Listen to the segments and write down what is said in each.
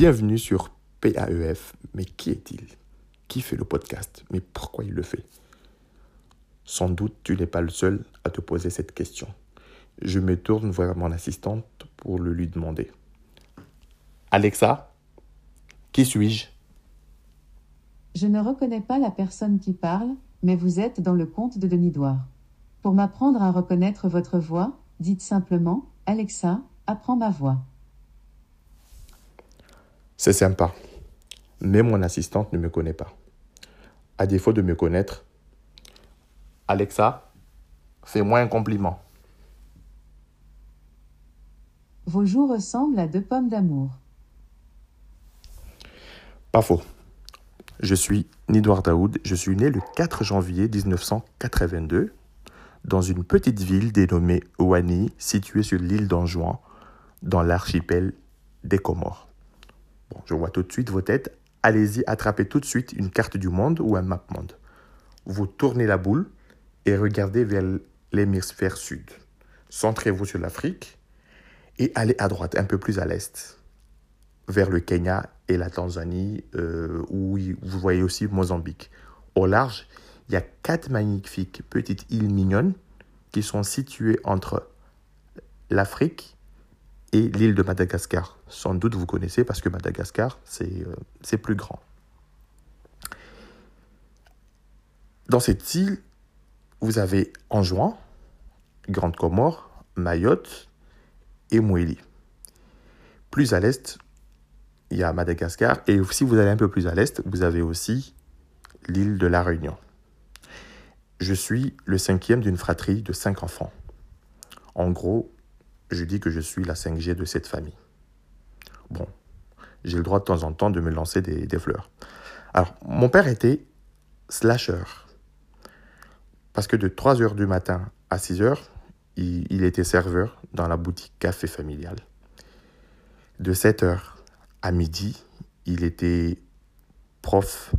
Bienvenue sur PAEF. Mais qui est-il? Qui fait le podcast? Mais pourquoi il le fait? Sans doute, tu n'es pas le seul à te poser cette question. Je me tourne vers mon assistante pour le lui demander. Alexa, qui suis-je? Je ne reconnais pas la personne qui parle, mais vous êtes dans le conte de Denis Douard. Pour m'apprendre à reconnaître votre voix, dites simplement Alexa, apprends ma voix. C'est sympa. Mais mon assistante ne me connaît pas. À défaut de me connaître, Alexa, fais-moi un compliment. Vos joues ressemblent à deux pommes d'amour. Pas faux. Je suis Nidouard Daoud. Je suis né le 4 janvier 1982 dans une petite ville dénommée Ouani, située sur l'île d'Anjouan, dans l'archipel des Comores. Bon, je vois tout de suite vos têtes. Allez-y, attrapez tout de suite une carte du monde ou un map monde. Vous tournez la boule et regardez vers l'hémisphère sud. Centrez-vous sur l'Afrique et allez à droite, un peu plus à l'est, vers le Kenya et la Tanzanie, euh, où vous voyez aussi Mozambique. Au large, il y a quatre magnifiques petites îles mignonnes qui sont situées entre l'Afrique et l'île de Madagascar. Sans doute vous connaissez parce que Madagascar, c'est euh, plus grand. Dans cette île, vous avez Anjouan, Grande Comore, Mayotte et Mouéli. Plus à l'est, il y a Madagascar. Et si vous allez un peu plus à l'est, vous avez aussi l'île de la Réunion. Je suis le cinquième d'une fratrie de cinq enfants. En gros, je dis que je suis la 5G de cette famille. Bon, j'ai le droit de temps en temps de me lancer des, fleurs. Alors, mon père était slasher. Parce que de 3 heures du matin à 6 heures, il, il était serveur dans la boutique café familiale. De 7 heures à midi, il était prof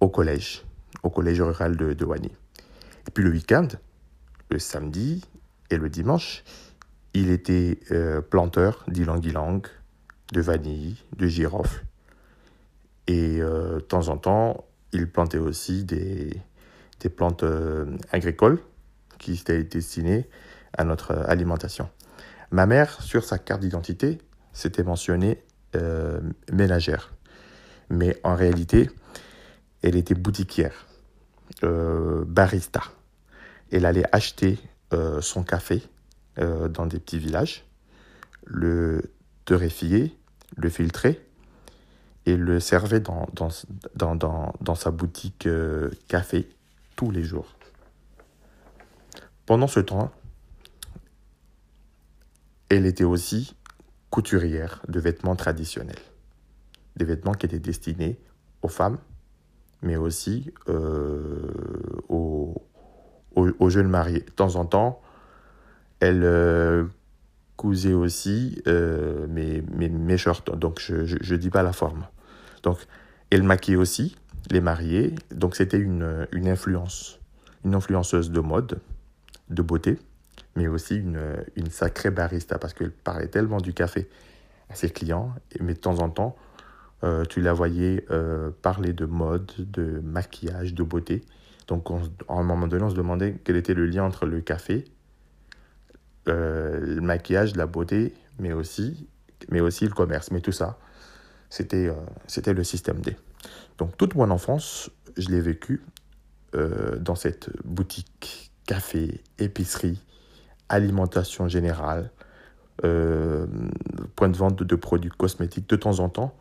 au collège, au collège rural de, de Wani. Et puis le week-end, le samedi et le dimanche, il était euh, planteur d'ilang-ilang, de vanille, de girofle. Et euh, de temps en temps, il plantait aussi des, des plantes euh, agricoles qui étaient destinées à notre alimentation. Ma mère, sur sa carte d'identité, s'était mentionnée euh, ménagère. Mais en réalité, elle était boutiquière, barista. Elle allait acheter son café dans des petits villages, le torréfier, le filtrer et le servait dans, dans, dans, dans, sa boutique café tous les jours. Pendant ce temps, elle était aussi couturière de vêtements traditionnels. Des vêtements qui étaient destinés aux femmes, mais aussi euh, aux, aux, jeunes mariés. De temps en temps, elle euh, cousait aussi euh, mes, mes, shorts, donc je ne dis pas la forme. Donc, elle maquillait aussi les mariés, donc c'était une, une influence, une influenceuse de mode, de beauté mais aussi une, une sacrée barista parce qu'elle parlait tellement du café à ses clients, mais de temps en temps, euh, tu la voyais parler de mode, de maquillage, de beauté. Donc, à un moment donné, on se demandait quel était le lien entre le café, euh, le maquillage, la beauté, mais aussi, mais aussi le commerce. Mais tout ça, c'était c'était le système D. Donc, toute mon enfance, je l'ai vécu dans cette boutique, café, épicerie, alimentation générale, euh, point de vente de, produits cosmétiques. De temps en temps,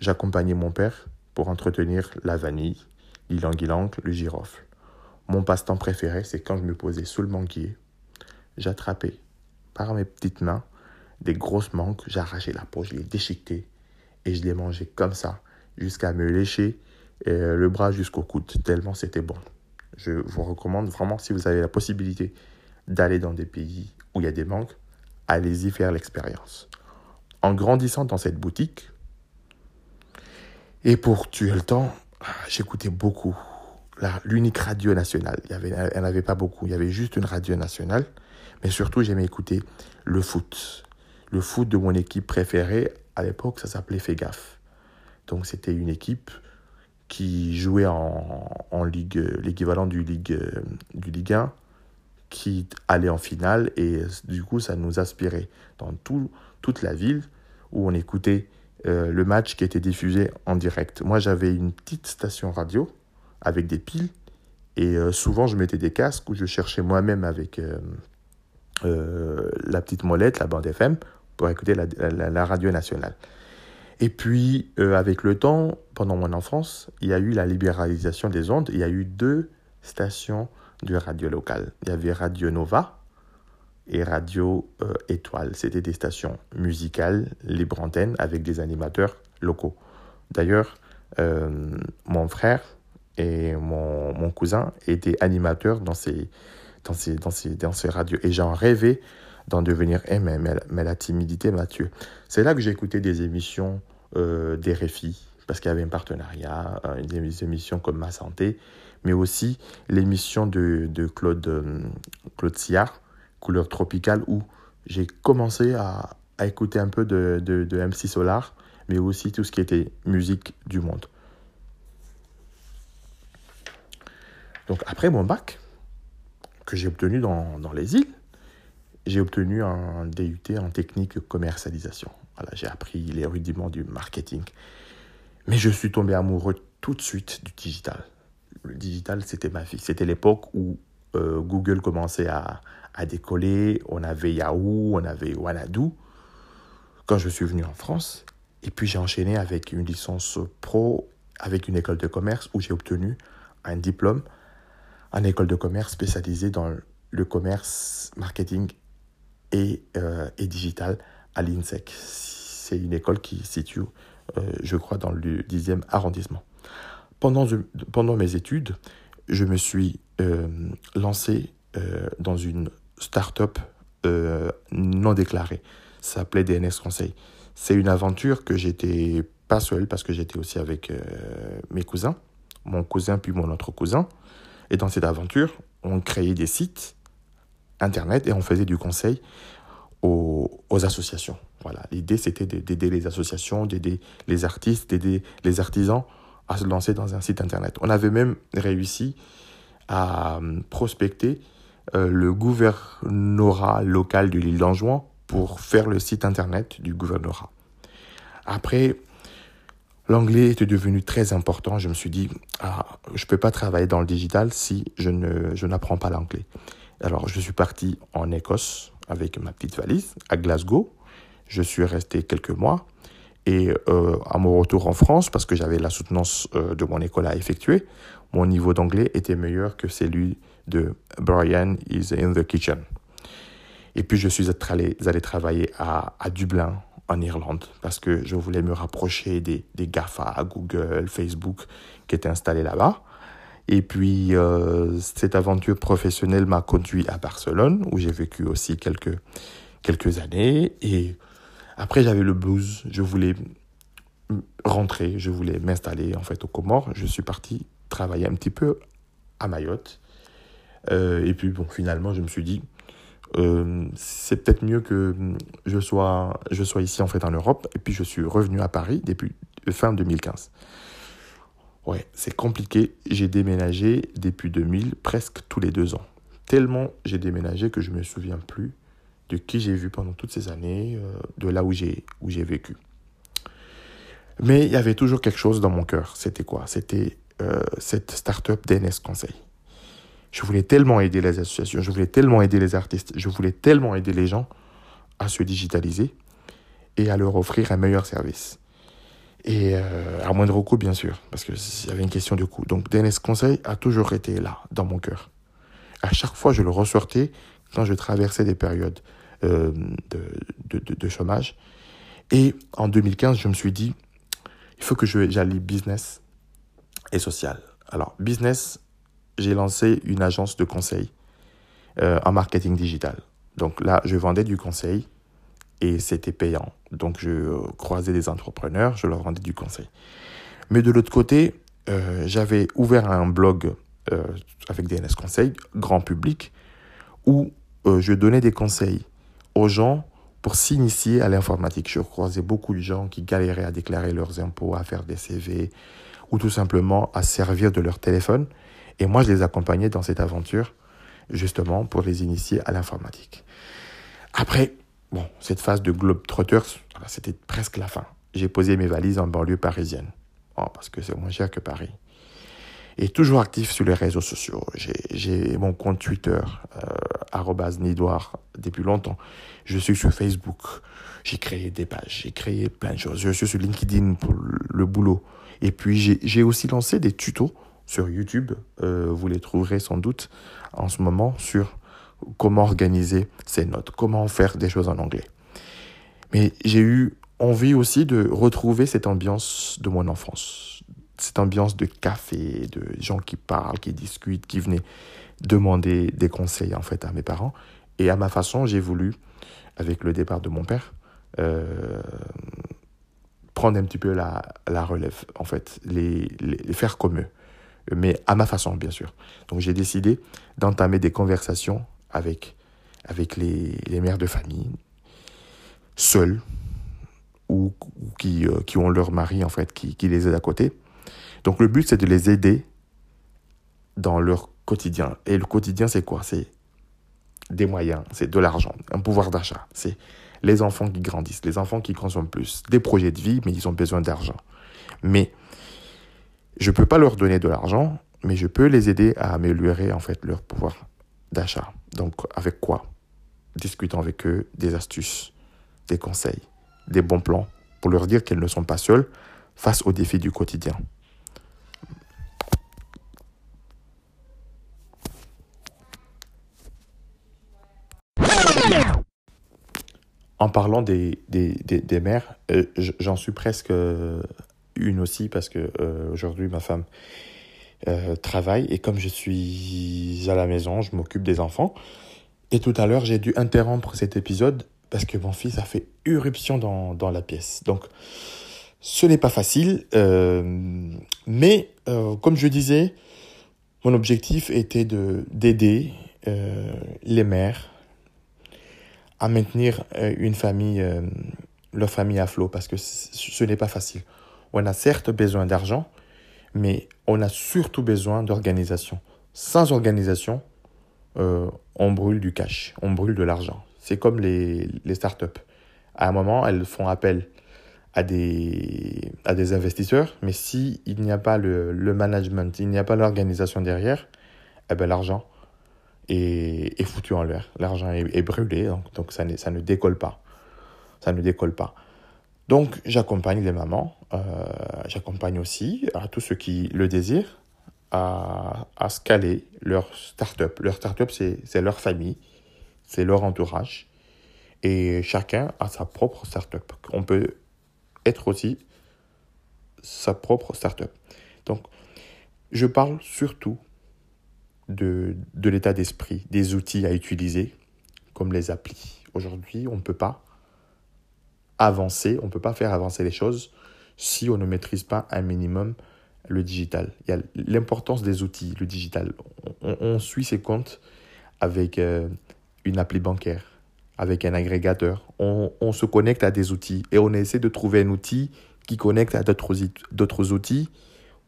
j'accompagnais mon père pour entretenir la vanille, l'ilang-ilang, le girofle. Mon passe-temps préféré, c'est quand je me posais sous le manguier, j'attrapais par mes petites mains des grosses mangues, j'arrachais la peau, je les déchiquetais et je les mangeais comme ça, jusqu'à me lécher euh, le bras jusqu'au coude, tellement c'était bon. Je vous recommande vraiment, si vous avez la possibilité d'aller dans des pays où il y a des manques, allez-y faire l'expérience. En grandissant dans cette boutique, et pour tuer le temps, j'écoutais beaucoup l'unique radio nationale. Il en avait pas beaucoup, il y avait juste une radio nationale. Mais surtout, j'aimais écouter le foot. Le foot de mon équipe préférée à l'époque, ça s'appelait gaffe. Donc c'était une équipe qui jouait en, en Ligue, l'équivalent du Ligue, du Ligue 1, qui allait en finale et du coup ça nous aspirait dans tout, toute la ville où on écoutait euh, le match qui était diffusé en direct. Moi j'avais une petite station radio avec des piles et euh, souvent je mettais des casques où je cherchais moi-même avec euh, la petite molette, la bande FM, pour écouter la, radio nationale. Et puis, euh, avec le temps, pendant mon enfance, il y a eu la libéralisation des ondes. Il y a eu deux stations de radio locale. Il y avait Radio Nova et Radio euh, Étoile. C'était des stations musicales, libre antenne, avec des animateurs locaux. D'ailleurs, euh, mon frère et mon, mon, cousin étaient animateurs dans ces, dans ces, radios. Et j'en rêvais d'en devenir un, mais, la timidité m'a tué. C'est là que j'ai écouté des émissions euh, des RFI, parce qu'il y avait un partenariat, euh, des émissions comme Ma Santé, mais aussi l'émission de, de, Claude, euh, Claude Sillard, Couleur tropicale, où j'ai commencé à, à, écouter un peu de, de, de MC Solar, mais aussi tout ce qui était musique du monde. Donc après mon bac, que j'ai obtenu dans, les îles, j'ai obtenu un DUT en technique commercialisation. Voilà, j'ai appris les rudiments du marketing. Mais je suis tombé amoureux tout de suite du digital. Le digital, c'était ma vie. C'était l'époque où euh, Google commençait à, à, décoller. On avait Yahoo, on avait Wanadu. Quand je suis venu en France, et puis j'ai enchaîné avec une licence pro avec une école de commerce où j'ai obtenu un diplôme en école de commerce spécialisée dans le commerce, marketing et, euh, et digital à l'INSEC. C'est une école qui se situe, euh, je crois, dans le 10e arrondissement. Pendant, pendant mes études, je me suis euh, lancé dans une start-up non déclarée. Ça s'appelait DNS Conseil. C'est une aventure que j'étais pas seul parce que j'étais aussi avec mes cousins, mon cousin puis mon autre cousin. Et dans cette aventure, on créait des sites internet et on faisait du conseil aux, associations. Voilà. L'idée, c'était d'aider les associations, d'aider les artistes, d'aider les artisans à se lancer dans un site internet. On avait même réussi à euh, prospecter euh, le gouvernorat local de l'île d'Anjouan pour faire le site internet du gouvernorat. Après, l'anglais était devenu très important. Je me suis dit, ah, je ne peux pas travailler dans le digital si je je n'apprends pas l'anglais. Alors, je suis parti en Écosse avec ma petite valise à Glasgow. Je suis resté quelques mois. Et euh, à mon retour en France, parce que j'avais la soutenance euh, de mon école à effectuer, mon niveau d'anglais était meilleur que celui de Brian is in the kitchen. Et puis je suis allé, allé travailler à, Dublin, en Irlande, parce que je voulais me rapprocher des, des GAFA, Google, Facebook, qui étaient installés là-bas. Et puis euh, cette aventure professionnelle m'a conduit à Barcelone, où j'ai vécu aussi quelques, quelques années. Et après, j'avais le blues. Je voulais rentrer, je voulais m'installer en fait aux Comores. Je suis parti travailler un petit peu à Mayotte. Euh, et puis bon, finalement, je me suis dit, euh, c'est peut-être mieux que je sois, je sois ici en fait en Europe. Et puis je suis revenu à Paris depuis fin 2015. Ouais, c'est compliqué. J'ai déménagé depuis 2000, presque tous les deux ans. Tellement j'ai déménagé que je me souviens plus de qui j'ai vu pendant toutes ces années, euh, de là où j'ai où j'ai vécu. Mais il y avait toujours quelque chose dans mon cœur. C'était quoi? C'était euh, cette start-up DNS Conseil. Je voulais tellement aider les associations, je voulais tellement aider les artistes, je voulais tellement aider les gens à se digitaliser et à leur offrir un meilleur service. Et euh, à moindre coût, bien sûr, parce qu'il y avait une question de coût. Donc DNS Conseil a toujours été là, dans mon cœur. À chaque fois, je le ressortais quand je traversais des périodes euh, de, chômage. Et en 2015, je me suis dit, il faut que j'allie business et social. Alors, business, j'ai lancé une agence de conseil euh, en marketing digital. Donc là, je vendais du conseil et c'était payant. Donc je croisais des entrepreneurs, je leur rendais du conseil. Mais de l'autre côté, euh, j'avais ouvert un blog euh, avec DNS Conseil, grand public, où je donnais des conseils aux gens pour s'initier à l'informatique. Je croisais beaucoup de gens qui galéraient à déclarer leurs impôts, à faire des CV ou tout simplement à servir de leur téléphone. Et moi, je les accompagnais dans cette aventure justement pour les initier à l'informatique. Après, bon, cette phase de Globetrotters, c'était presque la fin. J'ai posé mes valises en banlieue parisienne. Oh, parce que c'est moins cher que Paris. Et toujours actif sur les réseaux sociaux. J'ai mon compte Twitter, euh, Nidoir, depuis longtemps. Je suis sur Facebook. J'ai créé des pages, j'ai créé plein de choses. Je suis sur LinkedIn pour le boulot. Et puis j'ai aussi lancé des tutos sur YouTube. Euh, vous les trouverez sans doute en ce moment sur comment organiser ses notes, comment faire des choses en anglais. Mais j'ai eu envie aussi de retrouver cette ambiance de mon enfance, cette ambiance de café, de gens qui parlent, qui discutent, qui venaient demander des conseils en fait à mes parents. Et à ma façon, j'ai voulu, avec le départ de mon père, euh, prendre un petit peu la, relève, en fait, les, les, faire comme eux, mais à ma façon, bien sûr. Donc j'ai décidé d'entamer des conversations avec, avec les, les mères de famille, seules, ou, qui, euh, qui ont leur mari, en fait, qui, qui les aide à côté. Donc le but, c'est de les aider dans leur quotidien. Et le quotidien, c'est quoi? C'est des moyens, c'est de l'argent, un pouvoir d'achat. C'est les enfants qui grandissent, les enfants qui consomment plus, des projets de vie, mais ils ont besoin d'argent. Mais je ne peux pas leur donner de l'argent, mais je peux les aider à améliorer en fait leur pouvoir d'achat. Donc avec quoi? Discutant avec eux des astuces, des conseils, des bons plans pour leur dire qu'elles ne sont pas seules face aux défis du quotidien. En parlant des, des, des, mères, euh, j'en suis presque euh, une aussi parce que euh, aujourd'hui ma femme travaille et comme je suis à la maison, je m'occupe des enfants. Et tout à l'heure, j'ai dû interrompre cet épisode parce que mon fils a fait irruption dans, dans la pièce. Donc, ce n'est pas facile, mais comme je disais, mon objectif était de d'aider les mères à maintenir euh, une famille, euh, leur famille à flot, parce que ce n'est pas facile. On a certes besoin d'argent, mais on a surtout besoin d'organisation. Sans organisation, euh, on brûle du cash, on brûle de l'argent. C'est comme les, les startups. À un moment, elles font appel à des, à des investisseurs, mais s'il n'y a pas le, le management, il n'y a pas l'organisation derrière, eh ben l'argent, est, est foutu en l'air. L'argent est, brûlé, donc, donc ça, ne, ça ne décolle pas. Ça ne décolle pas. Donc j'accompagne les mamans, j'accompagne aussi à tous ceux qui le désirent à, à scaler leur start-up. Leur start-up, c'est leur famille, c'est leur entourage. Et chacun a sa propre start-up. On peut être aussi sa propre start-up. Donc, je parle surtout de, de l'état d'esprit, des outils à utiliser, comme les applis. Aujourd'hui, on ne peut pas avancer, on ne peut pas faire avancer les choses si on ne maîtrise pas un minimum le digital. Il y a l'importance des outils, le digital. On, suit ses comptes avec euh, une appli bancaire, avec un agrégateur. On, on, se connecte à des outils et on essaie de trouver un outil qui connecte à d'autres outils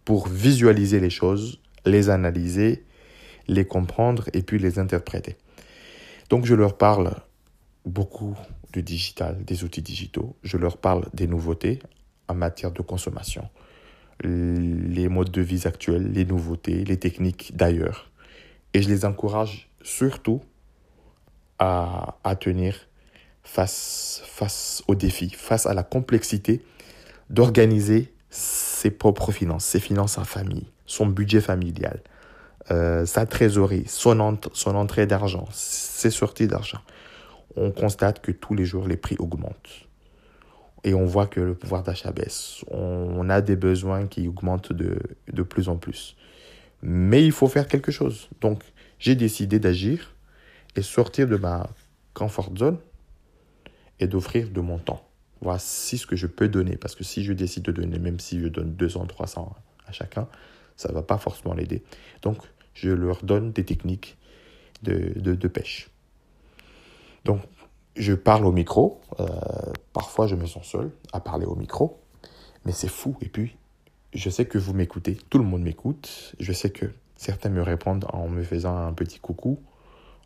pour visualiser les choses, les analyser les comprendre et puis les interpréter. Donc je leur parle beaucoup du digital, des outils digitaux. Je leur parle des nouveautés en matière de consommation, les modes de vie actuels, les nouveautés, les techniques d'ailleurs. Et je les encourage surtout à, tenir face, face aux défis, face à la complexité d'organiser ses propres finances, ses finances en famille, son budget familial, euh, sa trésorerie, son, son entrée d'argent, ses sorties d'argent, on constate que tous les jours les prix augmentent. Et on voit que le pouvoir d'achat baisse. On a des besoins qui augmentent de, de plus en plus. Mais il faut faire quelque chose. Donc, j'ai décidé d'agir et sortir de ma comfort zone et d'offrir de mon temps. Voici ce que je peux donner. Parce que si je décide de donner, même si je donne 200, 300 à chacun, ça ne va pas forcément l'aider. Donc, je leur donne des techniques de, de, pêche. Donc, je parle au micro. Euh, parfois, je me sens seul à parler au micro. Mais c'est fou. Et puis, je sais que vous m'écoutez. Tout le monde m'écoute. Je sais que certains me répondent en me faisant un petit coucou,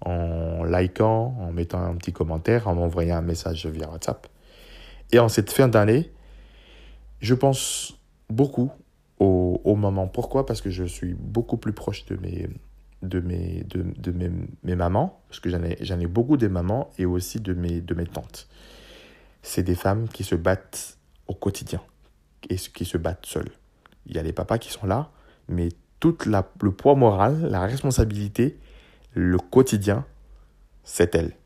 en likant, en mettant un petit commentaire, en m'envoyant un message via WhatsApp. Et en cette fin d'année, je pense beaucoup au, au, moment. Pourquoi? Parce que je suis beaucoup plus proche de mes, de mes, de, mes, mes, mamans, parce que j'en ai, ai beaucoup des mamans, et aussi de mes, de mes tantes. C'est des femmes qui se battent au quotidien et qui se battent seules. Il y a les papas qui sont là, mais tout le poids moral, la responsabilité, le quotidien, c'est elles.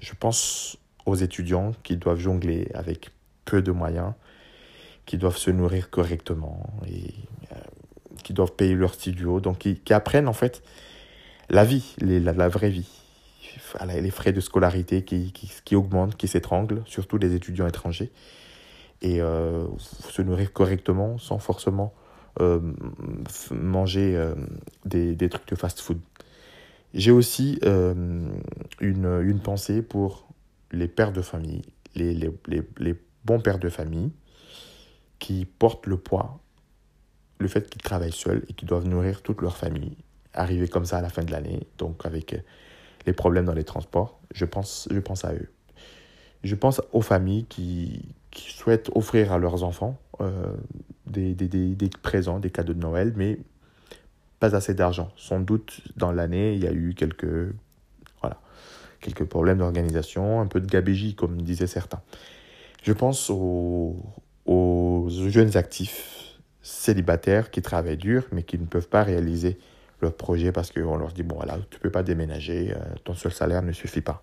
Je pense aux étudiants qui doivent jongler avec peu de moyens, qui doivent se nourrir correctement et euh, qui doivent payer leur studio, donc qui, apprennent en fait la vie, les, la, vraie vie. Les frais de scolarité qui, augmentent, qui s'étranglent, surtout les étudiants étrangers. Et euh, se nourrir correctement sans forcément euh, manger euh, des, des, trucs de fast-food. J'ai aussi une, pensée pour les pères de famille, les, les bons pères de famille qui portent le poids, le fait qu'ils travaillent seuls et qu'ils doivent nourrir toute leur famille, arriver comme ça à la fin de l'année, donc avec les problèmes dans les transports, je pense, je pense à eux. Je pense aux familles qui, qui souhaitent offrir à leurs enfants euh, des, des, des, présents, des cadeaux de Noël, mais pas assez d'argent. Sans doute, dans l'année, il y a eu quelques, voilà, quelques problèmes d'organisation, un peu de gabégie, comme disaient certains. Je pense aux, aux jeunes actifs célibataires qui travaillent dur, mais qui ne peuvent pas réaliser leur projet parce qu'on leur dit, bon, voilà, tu ne peux pas déménager, euh, ton seul salaire ne suffit pas.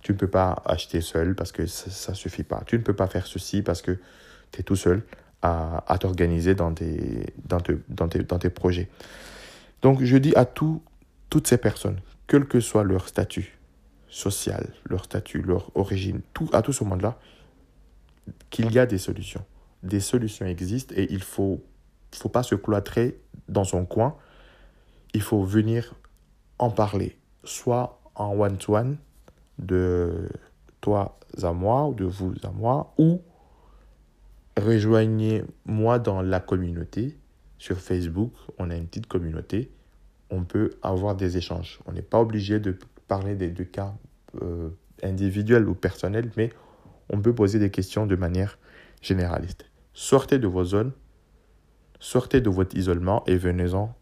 Tu ne peux pas acheter seul parce que ça ne suffit pas. Tu ne peux pas faire ceci parce que tu es tout seul à, à t'organiser dans tes, dans, te, dans, tes, dans tes projets. Donc, je dis à tout, toutes ces personnes, quel que soit leur statut social, leur statut, leur origine, tout, à tout ce monde-là, qu'il y a des solutions. Des solutions existent et il ne faut, faut pas se cloîtrer dans son coin. Il faut venir en parler, soit en one-to-one, de toi à moi ou de vous à moi, ou rejoignez-moi dans la communauté. Sur Facebook, on a une petite communauté. On peut avoir des échanges. On n'est pas obligé de parler des deux cas euh, individuels ou personnels, mais on peut poser des questions de manière généraliste. Sortez de vos zones, sortez de votre isolement et venez-en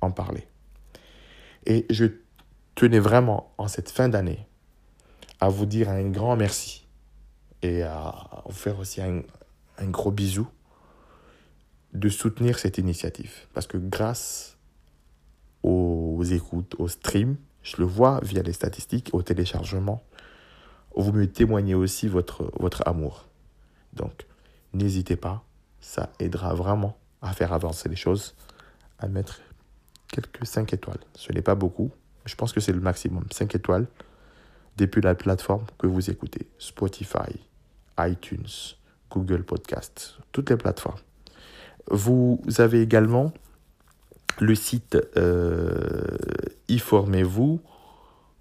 en parler. Et je tenais vraiment en cette fin d'année à vous dire un grand merci et à vous faire aussi un, un gros bisou de soutenir cette initiative. Parce que grâce aux écoutes, aux streams, je le vois via les statistiques, au téléchargement, vous me témoignez aussi votre, votre amour. Donc, n'hésitez pas, ça aidera vraiment à faire avancer les choses, à mettre quelques 5 étoiles. Ce n'est pas beaucoup, je pense que c'est le maximum. 5 étoiles depuis la plateforme que vous écoutez, Spotify, iTunes, Google Podcast, toutes les plateformes. Vous avez également le site euh, e-formez-vous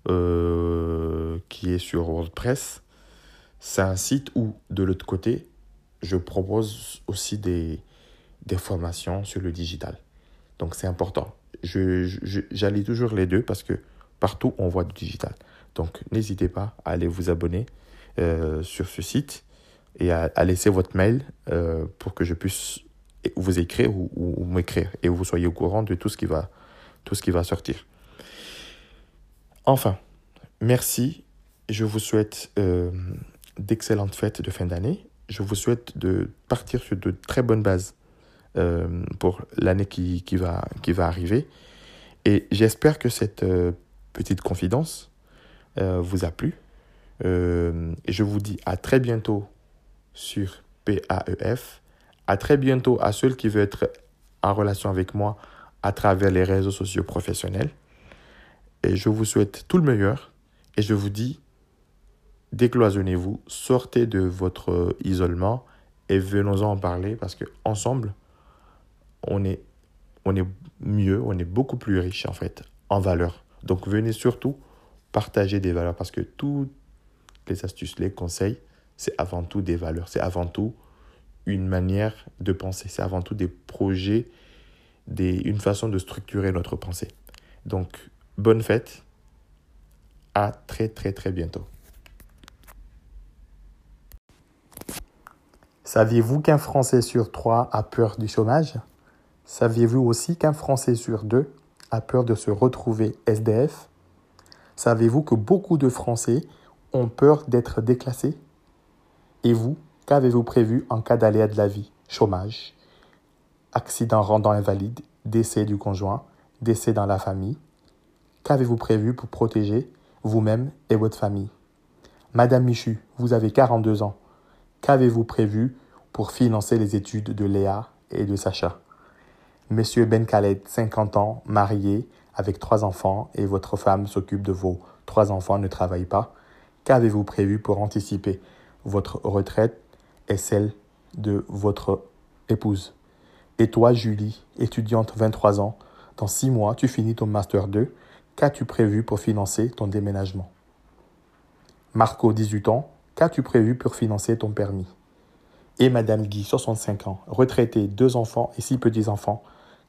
euh, qui est sur WordPress. C'est un site où, de l'autre côté, je propose aussi des, des formations sur le digital. Donc c'est important. J'allie je, toujours les deux parce que partout on voit du digital. Donc n'hésitez pas à aller vous abonner euh, sur ce site et à, laisser votre mail euh, pour que je puisse vous écrire ou, ou m'écrire et vous soyez au courant de tout ce qui va, tout ce qui va sortir. Enfin, merci. Je vous souhaite euh, d'excellentes fêtes de fin d'année. Je vous souhaite de partir sur de très bonnes bases euh, pour l'année qui, qui, va, qui va arriver. Et j'espère que cette euh, petite confidence euh, vous a plu. Je vous dis à très bientôt sur PAEF. À très bientôt à ceux qui veulent être en relation avec moi à travers les réseaux sociaux professionnels. Et je vous souhaite tout le meilleur. Et je vous dis, décloisonnez-vous, sortez de votre isolement et venons-en en parler parce que ensemble, on est, on est mieux, on est beaucoup plus riche en fait en valeur. Donc venez surtout partager des valeurs parce que tout, les astuces, les conseils, c'est avant tout des valeurs, c'est avant tout une manière de penser, c'est avant tout des projets, des, une façon de structurer notre pensée. Donc, bonne fête, à très très très bientôt. Saviez-vous qu'un Français sur trois a peur du chômage? Saviez-vous aussi qu'un Français sur deux a peur de se retrouver SDF Savez-vous que beaucoup de Français ont peur d'être déclassés? Et vous, qu'avez-vous prévu en cas d'aléa de la vie? Chômage, accident rendant invalide, décès du conjoint, décès dans la famille. Qu'avez-vous prévu pour protéger vous-même et votre famille? Madame Michu, vous avez 42 ans. Qu'avez-vous prévu pour financer les études de Léa et de Sacha? Monsieur Ben Khaled, 50 ans, marié, avec trois enfants, et votre femme s'occupe de vos trois enfants, ne travaille pas. Qu'avez-vous prévu pour anticiper votre retraite et celle de votre épouse? Et toi, Julie, étudiante 23 ans, dans six mois, tu finis ton Master 2. Qu'as-tu prévu pour financer ton déménagement? Marco, 18 ans, qu'as-tu prévu pour financer ton permis? Et Madame Guy, 65 ans, retraitée, deux enfants et six petits-enfants,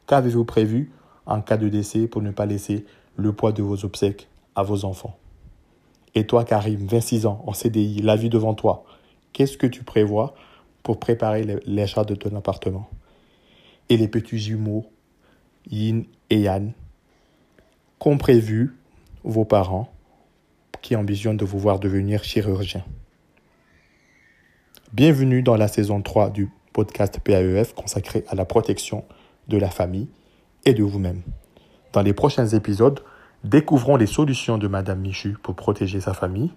qu'avez-vous prévu en cas de décès pour ne pas laisser le poids de vos obsèques à vos enfants? Et toi, Karim, 26 ans, en CDI, la vie devant toi, qu'est-ce que tu prévois pour préparer l'achat de ton appartement? Et les petits jumeaux, Yin et Yann, qu'ont prévu vos parents qui ambitionnent de vous voir devenir chirurgien? Bienvenue dans la saison 3 du podcast PAEF consacré à la protection de la famille et de vous-même. Dans les prochains épisodes, découvrons les solutions de Madame Michu pour protéger sa famille,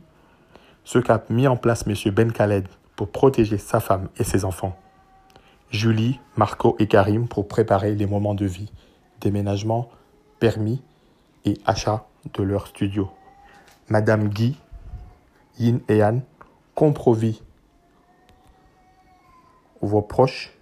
ce qu'a mis en place M. Ben Khaled pour protéger sa femme et ses enfants, Julie, Marco et Karim pour préparer les moments de vie, déménagement, permis et achat de leur studio. Madame Guy, Yin et Anne, comprovit vos proches.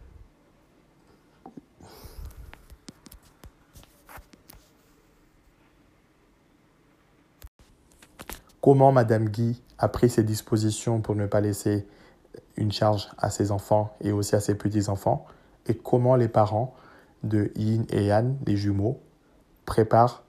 Comment Madame Guy a pris ses dispositions pour ne pas laisser une charge à ses enfants et aussi à ses petits-enfants? Et comment les parents de Yin et Anne, les jumeaux, préparent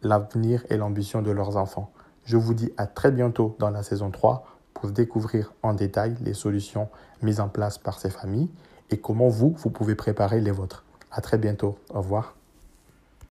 l'avenir et l'ambition de leurs enfants? Je vous dis à très bientôt dans la saison 3 pour découvrir en détail les solutions mises en place par ces familles et comment vous, vous pouvez préparer les vôtres. À très bientôt. Au revoir.